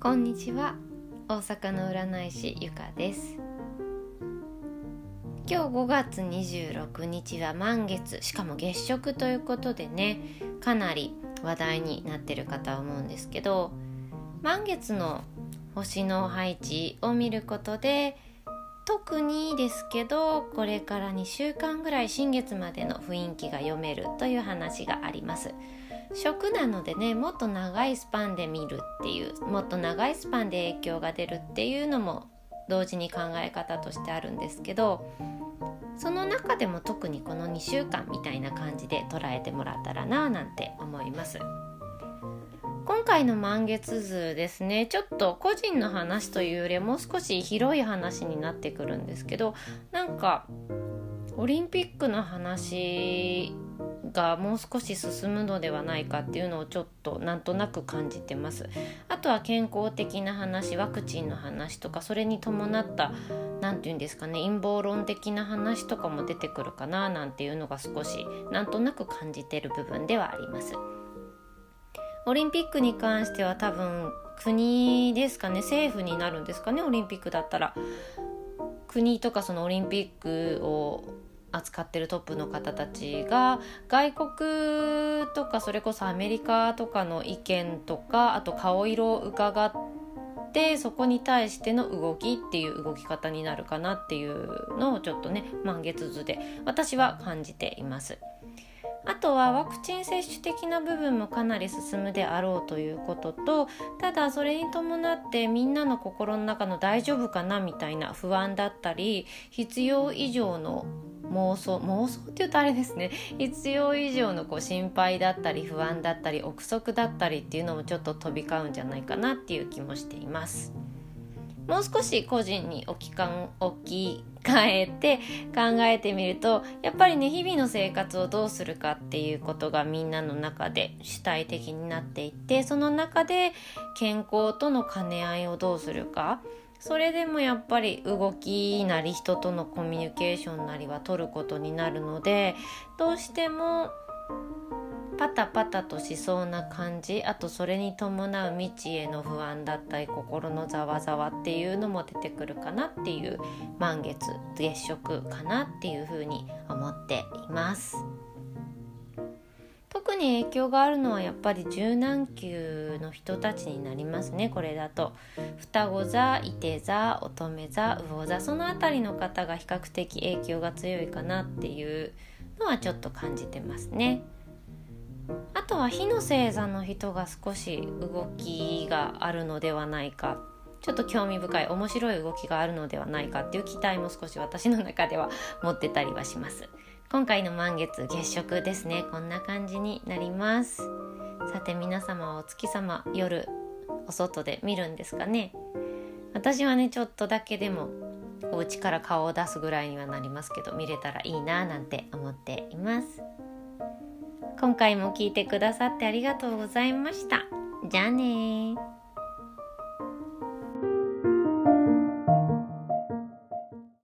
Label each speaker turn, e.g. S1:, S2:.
S1: こんにちは。大阪の占い師ゆかです。今日5月26日は満月。しかも月食ということでねかなり話題になってるかとは思うんですけど満月の星の配置を見ることで特にですけどこれから2週間ぐらい新月までの雰囲気が読めるという話があります。食なのでねもっと長いスパンで見るっていうもっと長いスパンで影響が出るっていうのも同時に考え方としてあるんですけどその中でも特にこの2週間みたいな感じで捉えてもらったらななんて思います。回の満月図ですねちょっと個人の話というよりもう少し広い話になってくるんですけどなんかオリンピックの話がもう少し進むのではないかっていうのをちょっとなんとなく感じてます。あとは健康的な話ワクチンの話とかそれに伴った何て言うんですかね陰謀論的な話とかも出てくるかななんていうのが少しなんとなく感じてる部分ではあります。オリンピックに関しては多分国ですかね政府になるんですかねオリンピックだったら国とかそのオリンピックを扱ってるトップの方たちが外国とかそれこそアメリカとかの意見とかあと顔色を伺ってそこに対しての動きっていう動き方になるかなっていうのをちょっとね満月図で私は感じています。あとはワクチン接種的な部分もかなり進むであろうということとただそれに伴ってみんなの心の中の大丈夫かなみたいな不安だったり必要以上の妄想妄想って言うとあれですね。必要以上のこう心配だったり不安だったり憶測だったりっていうのもちょっと飛び交うんじゃないかなっていう気もしています。もう少し個人に置きかん置き換えて考えてみるとやっぱりね日々の生活をどうするかっていうことがみんなの中で主体的になっていってその中で健康との兼ね合いをどうするか。それでもやっぱり動きなり人とのコミュニケーションなりは取ることになるのでどうしてもパタパタとしそうな感じあとそれに伴う未知への不安だったり心のざわざわっていうのも出てくるかなっていう満月月食かなっていうふうに思っています。特に影響があるのはやっぱり柔軟球の人たちになりますねこれだと双子座伊手座乙女座魚座その辺りの方が比較的影響が強いかなっていうのはちょっと感じてますねとは火の星座の人が少し動きがあるのではないかちょっと興味深い面白い動きがあるのではないかっていう期待も少し私の中では持ってたりはします。今回の満月月食ですね。こんな感じになります。さて皆様はお月様夜お外で見るんですかね。私はねちょっとだけでもお家から顔を出すぐらいにはなりますけど見れたらいいななんて思っています。今回も聞いてくださってありがとうございました。じゃあね